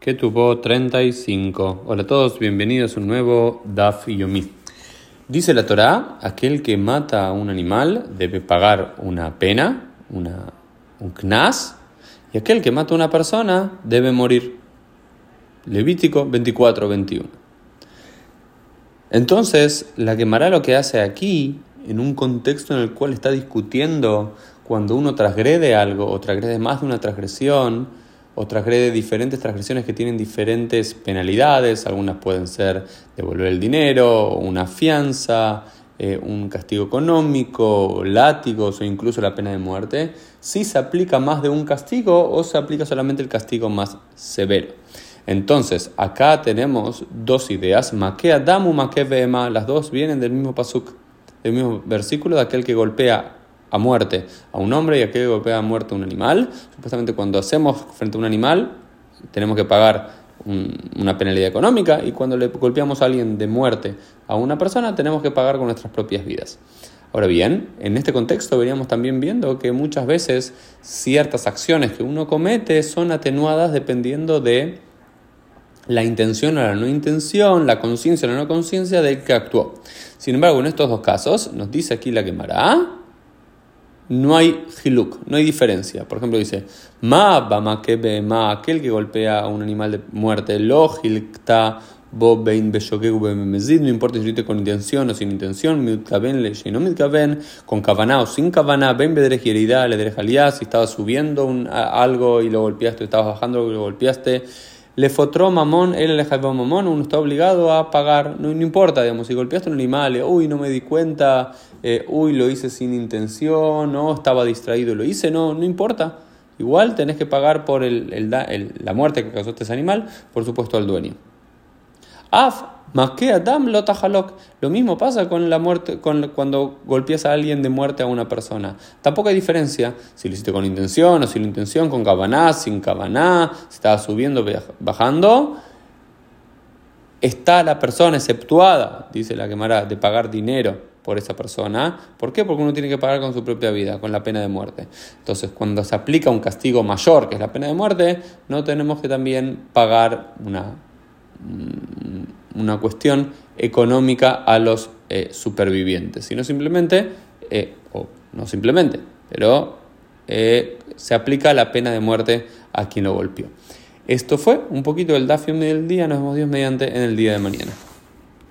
que tuvo 35. Hola a todos, bienvenidos a un nuevo Daf Yomi. Dice la Torá, aquel que mata a un animal debe pagar una pena, una, un knas, y aquel que mata a una persona debe morir. Levítico 24-21. Entonces, la Gemara lo que hace aquí, en un contexto en el cual está discutiendo cuando uno transgrede algo o transgrede más de una transgresión, o transgrede diferentes transgresiones que tienen diferentes penalidades, algunas pueden ser devolver el dinero, una fianza, eh, un castigo económico, látigos o incluso la pena de muerte, si se aplica más de un castigo o se aplica solamente el castigo más severo. Entonces, acá tenemos dos ideas, Makea Damu, Vema, las dos vienen del mismo pasuk, del mismo versículo de aquel que golpea a muerte a un hombre y aquel que golpea a muerte a un animal. Supuestamente cuando hacemos frente a un animal tenemos que pagar una penalidad económica y cuando le golpeamos a alguien de muerte a una persona tenemos que pagar con nuestras propias vidas. Ahora bien, en este contexto veríamos también viendo que muchas veces ciertas acciones que uno comete son atenuadas dependiendo de la intención o la no intención, la conciencia o la no conciencia del que actuó. Sin embargo, en estos dos casos, nos dice aquí la quemará, no hay hiluk, no hay diferencia. Por ejemplo, dice, ma ma ma, aquel que golpea a un animal de muerte, lo hilkta bo bein no importa si lo con intención o sin intención, mitkaven le no mitkaven, con kavaná o sin kavaná, ben bedrej le si estabas subiendo un, algo y lo golpeaste, estabas bajando y lo golpeaste le fotró mamón, él le mamón, uno está obligado a pagar, no, importa, digamos, si golpeaste un animal, uy, no me di cuenta, eh, uy, lo hice sin intención, no, estaba distraído, lo hice, no, no importa. Igual tenés que pagar por el, la muerte que causó este animal, por supuesto al dueño. Af, que Adam lo Lo mismo pasa con la muerte, con, cuando golpeas a alguien de muerte a una persona. Tampoco hay diferencia si lo hiciste con intención o sin intención, con cabaná, sin cabaná, si estaba subiendo, bajando. Está la persona exceptuada, dice la quemará, de pagar dinero por esa persona. ¿Por qué? Porque uno tiene que pagar con su propia vida, con la pena de muerte. Entonces, cuando se aplica un castigo mayor, que es la pena de muerte, no tenemos que también pagar una una cuestión económica a los eh, supervivientes, sino simplemente, eh, o no simplemente, pero eh, se aplica la pena de muerte a quien lo golpeó. Esto fue un poquito del Dafium del día, nos vemos Dios mediante en el día de mañana.